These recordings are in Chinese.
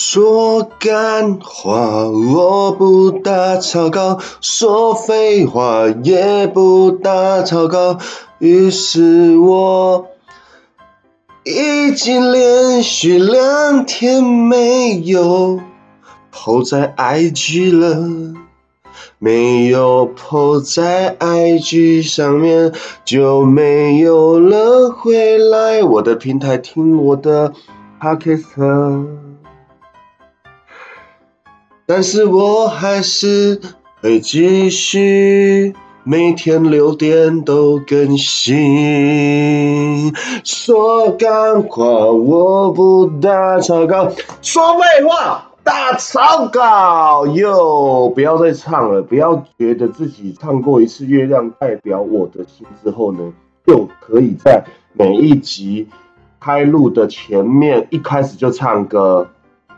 说干话我不打草稿，说废话也不打草稿。于是我已经连续两天没有 po 在 IG 了，没有 po 在 IG 上面就没有了回来我的平台听我的 podcast。但是我还是会继续每天六点都更新。说干话我不打草稿，说废话打草稿。哟，不要再唱了，不要觉得自己唱过一次《月亮代表我的心》之后呢，就可以在每一集开录的前面一开始就唱歌，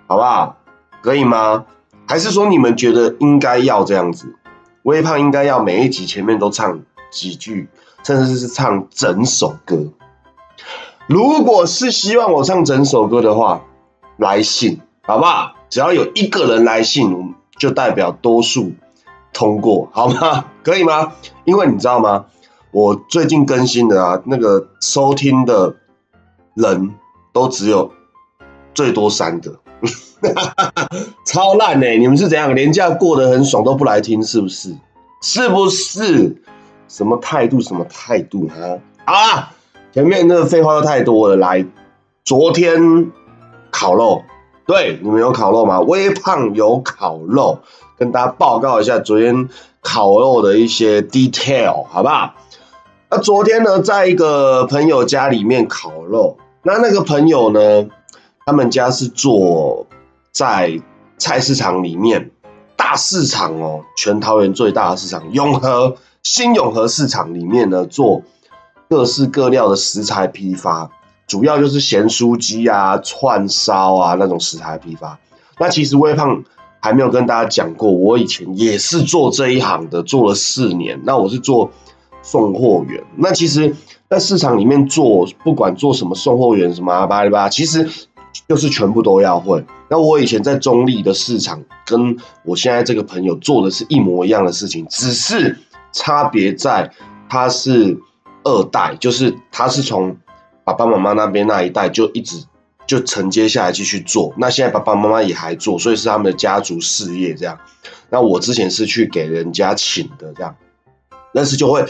好不好？可以吗？还是说你们觉得应该要这样子？微胖应该要每一集前面都唱几句，甚至是唱整首歌。如果是希望我唱整首歌的话，来信好不好？只要有一个人来信，就代表多数通过，好吗？可以吗？因为你知道吗？我最近更新的啊，那个收听的人都只有最多三个。超烂呢！你们是怎样？年假过得很爽都不来听，是不是？是不是？什么态度？什么态度？哈啊！前面那个废话又太多了。来，昨天烤肉，对，你们有烤肉吗？微胖有烤肉，跟大家报告一下昨天烤肉的一些 detail，好不好？那昨天呢，在一个朋友家里面烤肉，那那个朋友呢，他们家是做。在菜市场里面，大市场哦，全桃园最大的市场永和新永和市场里面呢，做各式各料的食材批发，主要就是咸酥鸡啊、串烧啊那种食材批发。那其实微胖还没有跟大家讲过，我以前也是做这一行的，做了四年。那我是做送货员。那其实，在市场里面做，不管做什么送货员什么阿巴里巴，其实。就是全部都要会。那我以前在中立的市场，跟我现在这个朋友做的是一模一样的事情，只是差别在他是二代，就是他是从爸爸妈妈那边那一代就一直就承接下来继续做。那现在爸爸妈妈也还做，所以是他们的家族事业这样。那我之前是去给人家请的这样，但是就会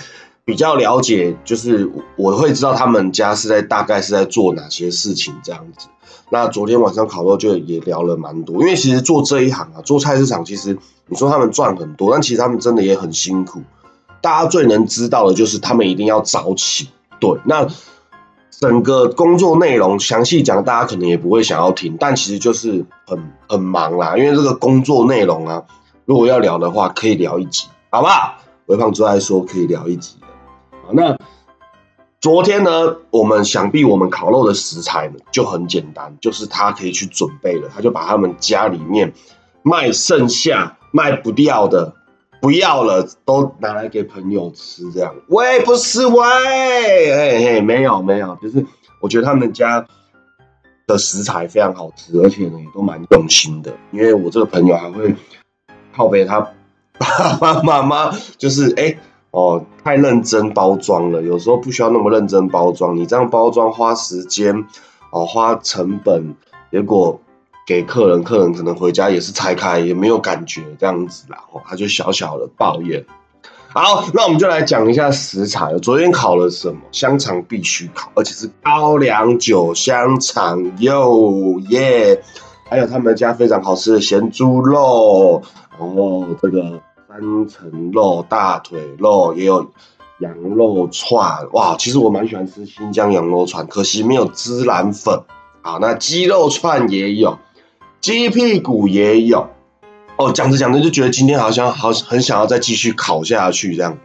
比较了解，就是我会知道他们家是在大概是在做哪些事情这样子。那昨天晚上烤肉就也聊了蛮多，因为其实做这一行啊，做菜市场，其实你说他们赚很多，但其实他们真的也很辛苦。大家最能知道的就是他们一定要早起。对，那整个工作内容详细讲，大家可能也不会想要听，但其实就是很很忙啦。因为这个工作内容啊，如果要聊的话，可以聊一集，好不好？微胖最爱说可以聊一集。那。昨天呢，我们想必我们烤肉的食材呢就很简单，就是他可以去准备了，他就把他们家里面卖剩下卖不掉的、不要了都拿来给朋友吃，这样。喂，不是喂，嘿嘿，没有没有，就是我觉得他们家的食材非常好吃，而且呢也都蛮用心的，因为我这个朋友还会靠背他爸爸妈妈，就是哎。哦，太认真包装了，有时候不需要那么认真包装。你这样包装花时间，哦，花成本，结果给客人，客人可能回家也是拆开，也没有感觉这样子啦。哦，他就小小的抱怨。好，那我们就来讲一下食材。昨天烤了什么？香肠必须烤，而且是高粱酒香肠哟耶！还有他们家非常好吃的咸猪肉，哦，这个。三层肉、大腿肉，也有羊肉串，哇！其实我蛮喜欢吃新疆羊肉串，可惜没有孜然粉。好，那鸡肉串也有，鸡屁股也有。哦，讲着讲着就觉得今天好像好很想要再继续烤下去这样。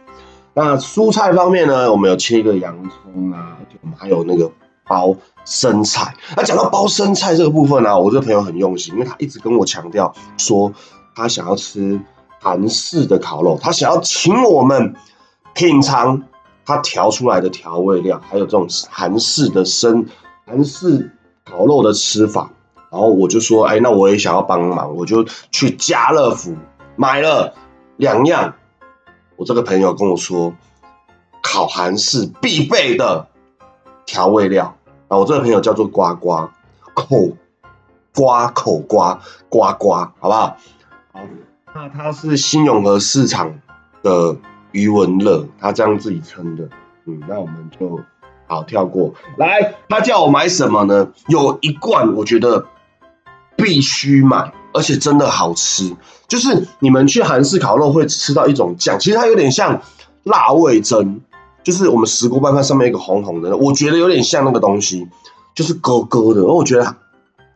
那蔬菜方面呢，我们有切一个洋葱啊，我们还有那个包生菜。那讲到包生菜这个部分呢，我这个朋友很用心，因为他一直跟我强调说他想要吃。韩式的烤肉，他想要请我们品尝他调出来的调味料，还有这种韩式的生韩式烤肉的吃法。然后我就说，哎，那我也想要帮忙，我就去家乐福买了两样。我这个朋友跟我说，烤韩式必备的调味料啊，我这个朋友叫做呱呱口瓜口瓜呱呱，好不好？好，那他是新永和市场的余文乐，他这样自己称的。嗯，那我们就好跳过来。他叫我买什么呢？有一罐，我觉得。必须买，而且真的好吃。就是你们去韩式烤肉会吃到一种酱，其实它有点像辣味噌，就是我们石锅拌饭上面一个红红的，我觉得有点像那个东西，就是咯咯的。而我觉得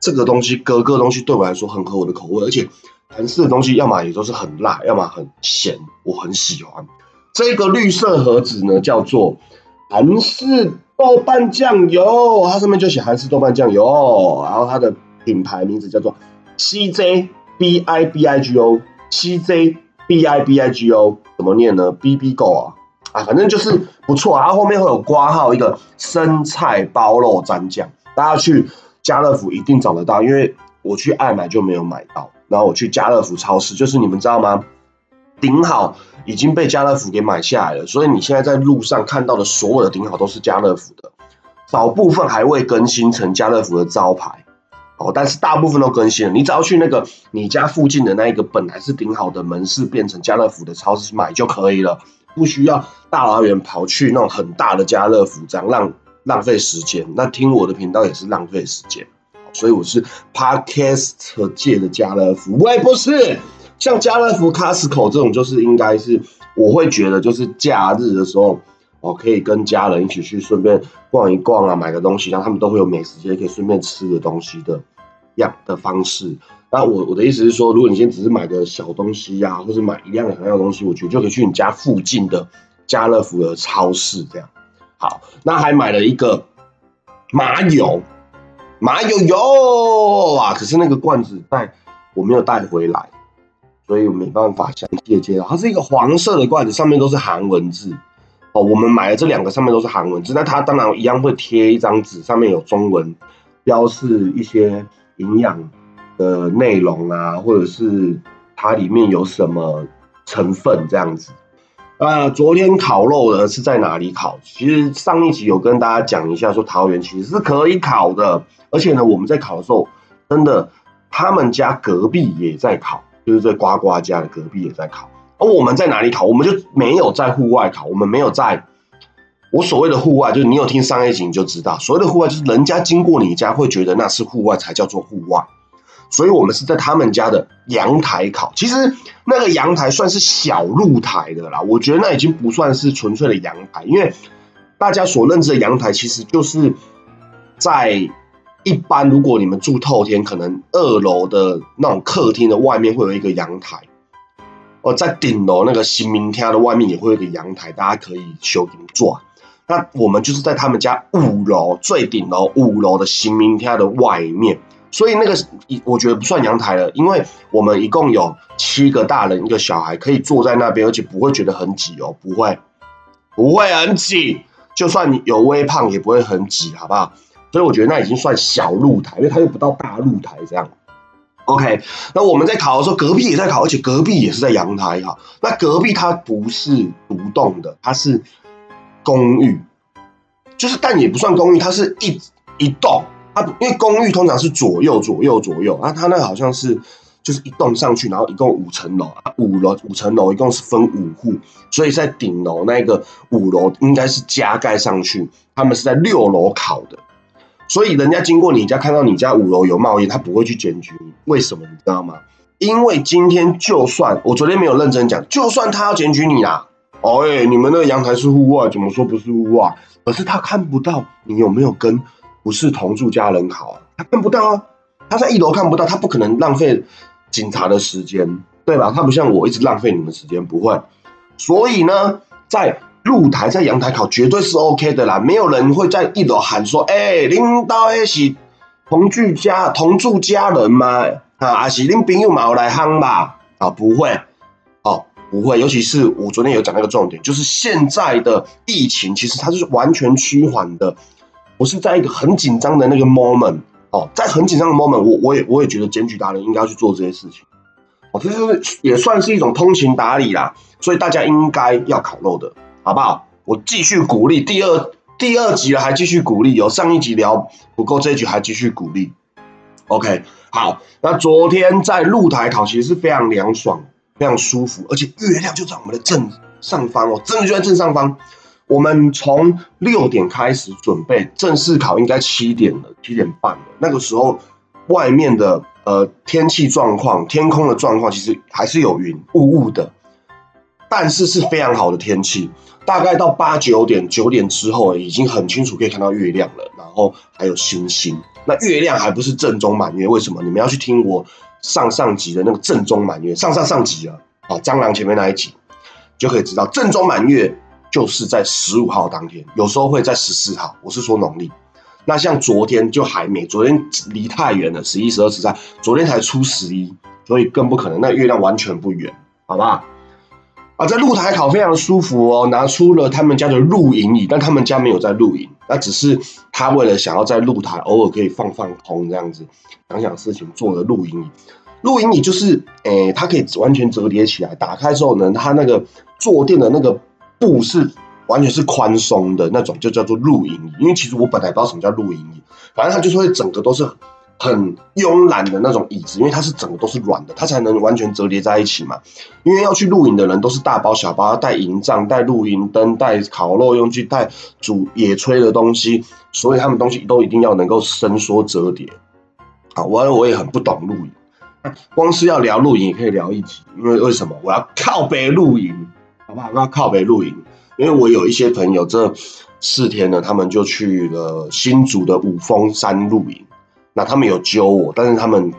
这个东西咯咯东西对我来说很合我的口味，而且韩式的东西要么也都是很辣，要么很咸，我很喜欢。这个绿色盒子呢，叫做韩式豆瓣酱油，它上面就写韩式豆瓣酱油，然后它的。品牌名字叫做 CJ B I B I G O，CJ B I B I G O 怎么念呢？B B Go 啊啊，反正就是不错啊。后面会有挂号一个生菜包肉蘸酱，大家去家乐福一定找得到，因为我去爱买就没有买到。然后我去家乐福超市，就是你们知道吗？顶好已经被家乐福给买下来了，所以你现在在路上看到的所有的顶好都是家乐福的，少部分还未更新成家乐福的招牌。哦，但是大部分都更新了。你只要去那个你家附近的那一个本来是顶好的门市，变成家乐福的超市买就可以了，不需要大老远跑去那种很大的家乐福，这样浪浪费时间。那听我的频道也是浪费时间，所以我是 Podcast 界的家乐福，我也不是像家乐福、Costco 这种，就是应该是我会觉得就是假日的时候。哦，可以跟家人一起去顺便逛一逛啊，买个东西，然后他们都会有美食街可以顺便吃的东西的样的方式。那我我的意思是说，如果你今天只是买个小东西呀，或者买一样两样东西，我觉得就可以去你家附近的家乐福的超市这样。好，那还买了一个麻油，麻油油啊，可是那个罐子带我没有带回来，所以我没办法详细的介绍。它是一个黄色的罐子，上面都是韩文字。哦，我们买的这两个上面都是韩文字，那它当然一样会贴一张纸，上面有中文标示一些营养的内容啊，或者是它里面有什么成分这样子。啊，昨天烤肉呢是在哪里烤？其实上一集有跟大家讲一下，说桃园其实是可以烤的，而且呢我们在烤的时候，真的他们家隔壁也在烤，就是在呱呱家的隔壁也在烤。而我们在哪里烤？我们就没有在户外烤，我们没有在。我所谓的户外，就是你有听商业景就知道，所谓的户外就是人家经过你家会觉得那是户外才叫做户外。所以我们是在他们家的阳台烤，其实那个阳台算是小露台的啦。我觉得那已经不算是纯粹的阳台，因为大家所认知的阳台其实就是在一般如果你们住透天，可能二楼的那种客厅的外面会有一个阳台。哦，在顶楼那个新民厅的外面也会有个阳台，大家可以休息坐。那我们就是在他们家五楼最顶楼五楼的新民厅的外面，所以那个一我觉得不算阳台了，因为我们一共有七个大人一个小孩可以坐在那边，而且不会觉得很挤哦，不会，不会很挤，就算你有微胖也不会很挤，好不好？所以我觉得那已经算小露台，因为它又不到大露台这样。OK，那我们在考的时候，隔壁也在考，而且隔壁也是在阳台哈。那隔壁它不是独栋的，它是公寓，就是但也不算公寓，它是一一栋。啊因为公寓通常是左右左右左右，啊，它那好像是就是一栋上去，然后一共五层楼啊，五楼五层楼一共是分五户，所以在顶楼那个五楼应该是加盖上去，他们是在六楼考的。所以人家经过你家，看到你家五楼有冒烟，他不会去检举你。为什么你知道吗？因为今天就算我昨天没有认真讲，就算他要检举你啦，哦哎，你们那个阳台是户外，怎么说不是户外？可是他看不到你有没有跟不是同住家人考，他看不到啊。他在一楼看不到，他不可能浪费警察的时间，对吧？他不像我一直浪费你们时间，不会。所以呢，在露台在阳台烤绝对是 OK 的啦，没有人会在一楼喊说：“哎，领导那是同居家同住家人吗？啊，还是恁朋友嘛来夯吧？啊，不会，哦，不会。尤其是我昨天有讲那个重点，就是现在的疫情其实它是完全趋缓的，我是在一个很紧张的那个 moment，哦，在很紧张的 moment，我我也我也觉得检举达人应该要去做这些事情。哦，这就是也算是一种通情达理啦，所以大家应该要烤肉的，好不好？我继续鼓励，第二第二集了还继续鼓励，有上一集聊不够，这一集还继续鼓励。OK，好，那昨天在露台烤其实是非常凉爽、非常舒服，而且月亮就在我们的正上方哦，真的就在正上方。我们从六点开始准备正式考，应该七点了，七点半了。那个时候外面的呃天气状况、天空的状况其实还是有云雾雾的，但是是非常好的天气。大概到八九点、九点之后，已经很清楚可以看到月亮了，然后还有星星。那月亮还不是正中满月，为什么？你们要去听我上上集的那个正中满月，上上上集了啊，蟑螂前面那一集就可以知道正中满月。就是在十五号当天，有时候会在十四号。我是说农历。那像昨天就还没，昨天离太远了，十一、十二、十三，昨天才初十一，所以更不可能。那月亮完全不圆，好吧？啊，在露台烤非常舒服哦，拿出了他们家的露营椅，但他们家没有在露营，那只是他为了想要在露台偶尔可以放放空这样子，想想事情做的露营椅。露营椅就是，诶，它可以完全折叠起来，打开之后呢，它那个坐垫的那个。布是完全是宽松的那种，就叫做露营椅。因为其实我本来不知道什么叫露营椅，反正它就是会整个都是很慵懒的那种椅子，因为它是整个都是软的，它才能完全折叠在一起嘛。因为要去露营的人都是大包小包，要带营帐、带露营灯、带烤肉用具、带煮野炊的东西，所以他们东西都一定要能够伸缩折叠。好，我我也很不懂露营，光是要聊露营也可以聊一集，因为为什么我要靠背露营？好不好？那靠北露营，因为我有一些朋友，这四天呢，他们就去了新竹的五峰山露营。那他们有揪我，但是他们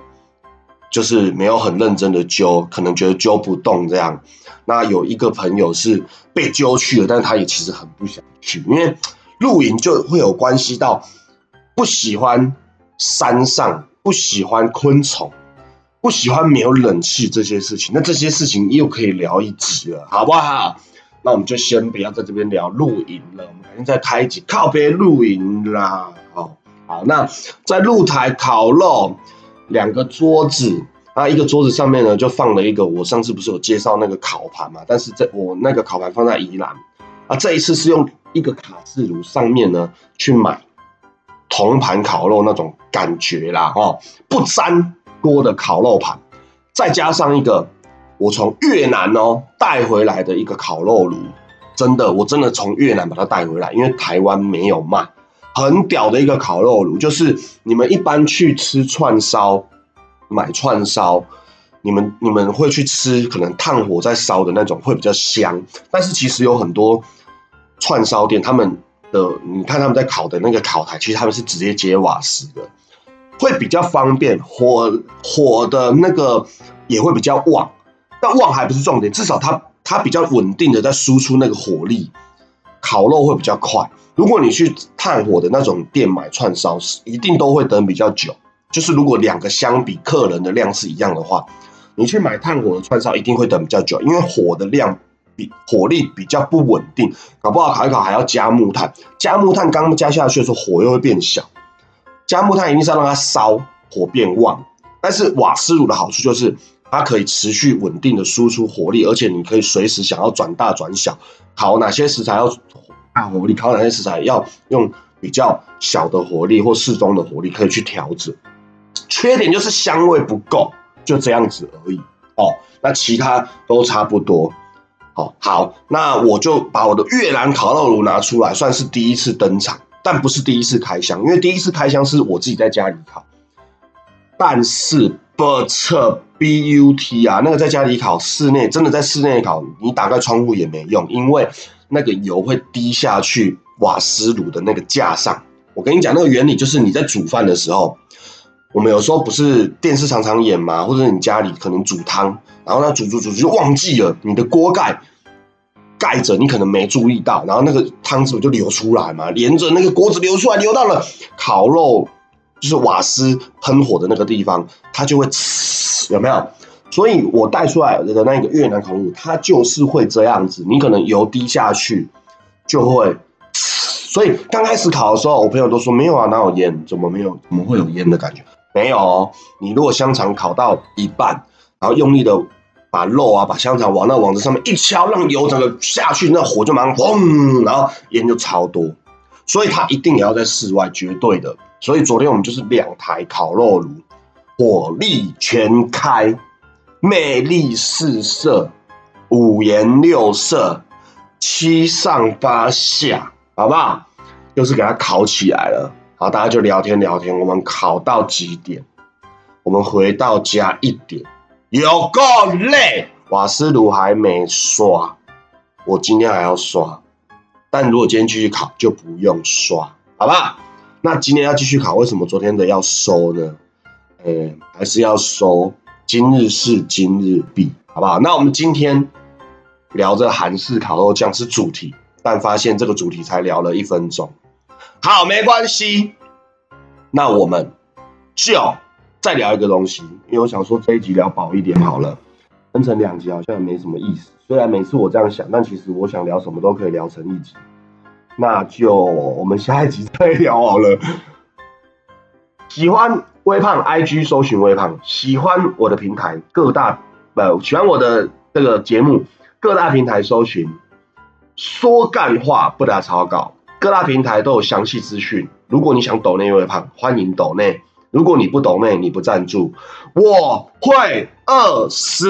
就是没有很认真的揪，可能觉得揪不动这样。那有一个朋友是被揪去了，但是他也其实很不想去，因为露营就会有关系到不喜欢山上，不喜欢昆虫。不喜欢没有冷气这些事情，那这些事情又可以聊一集了，好不好？那我们就先不要在这边聊露营了，我们改天再开一集靠边露营啦。好，好，那在露台烤肉，两个桌子，啊，一个桌子上面呢就放了一个，我上次不是有介绍那个烤盘嘛？但是在我那个烤盘放在宜兰，啊，这一次是用一个卡式炉上面呢去买铜盘烤肉那种感觉啦，哦，不粘。锅的烤肉盘，再加上一个我从越南哦带回来的一个烤肉炉，真的，我真的从越南把它带回来，因为台湾没有卖，很屌的一个烤肉炉，就是你们一般去吃串烧，买串烧，你们你们会去吃可能炭火在烧的那种会比较香，但是其实有很多串烧店，他们的你看他们在烤的那个烤台，其实他们是直接接瓦斯的。会比较方便，火火的那个也会比较旺，但旺还不是重点，至少它它比较稳定的在输出那个火力，烤肉会比较快。如果你去炭火的那种店买串烧，一定都会等比较久。就是如果两个相比，客人的量是一样的话，你去买炭火的串烧一定会等比较久，因为火的量比火力比较不稳定，搞不好烤一烤还要加木炭，加木炭刚加下去的时候火又会变小。加木炭一定是要让它烧火变旺，但是瓦斯炉的好处就是它可以持续稳定的输出火力，而且你可以随时想要转大转小，烤哪些食材要大火力，烤哪些食材要用比较小的火力或适中的火力可以去调整。缺点就是香味不够，就这样子而已哦。那其他都差不多。哦，好，那我就把我的越南烤肉炉拿出来，算是第一次登场。但不是第一次开箱，因为第一次开箱是我自己在家里烤。但是 but but 啊，那个在家里烤，室内真的在室内烤，你打开窗户也没用，因为那个油会滴下去瓦斯炉的那个架上。我跟你讲，那个原理就是你在煮饭的时候，我们有时候不是电视常常演嘛，或者你家里可能煮汤，然后呢煮煮煮就忘记了你的锅盖。盖着，你可能没注意到，然后那个汤汁不就流出来嘛，连着那个锅子流出来，流到了烤肉，就是瓦斯喷火的那个地方，它就会呲，有没有？所以我带出来的那个越南烤肉，它就是会这样子，你可能油滴下去就会呲，所以刚开始烤的时候，我朋友都说没有啊，哪有烟？怎么没有？怎么会有烟的感觉？没有，你如果香肠烤到一半，然后用力的把肉啊、把香肠往那网子上面一敲，让油整个下去，那火就马上轰，然后烟就超多。所以它一定也要在室外，绝对的。所以昨天我们就是两台烤肉炉，火力全开，魅力四射，五颜六色，七上八下，好不好？又是给它烤起来了。好，大家就聊天聊天。我们烤到几点？我们回到家一点，有够累。瓦斯炉还没刷，我今天还要刷。但如果今天继续烤，就不用刷，好不好？那今天要继续考，为什么昨天的要收呢？呃，还是要收。今日事今日毕，好不好？那我们今天聊这韩式烤肉酱是主题，但发现这个主题才聊了一分钟。好，没关系。那我们就再聊一个东西，因为我想说这一集聊饱一点好了，分成两集好像也没什么意思。虽然每次我这样想，但其实我想聊什么都可以聊成一集。那就我们下一集再聊好了。喜欢微胖，IG 搜寻微胖；喜欢我的平台，各大不喜欢我的这个节目，各大平台搜寻说干话不打草稿，各大平台都有详细资讯。如果你想抖内微胖，欢迎抖内；如果你不懂妹，你不赞助，我会饿死。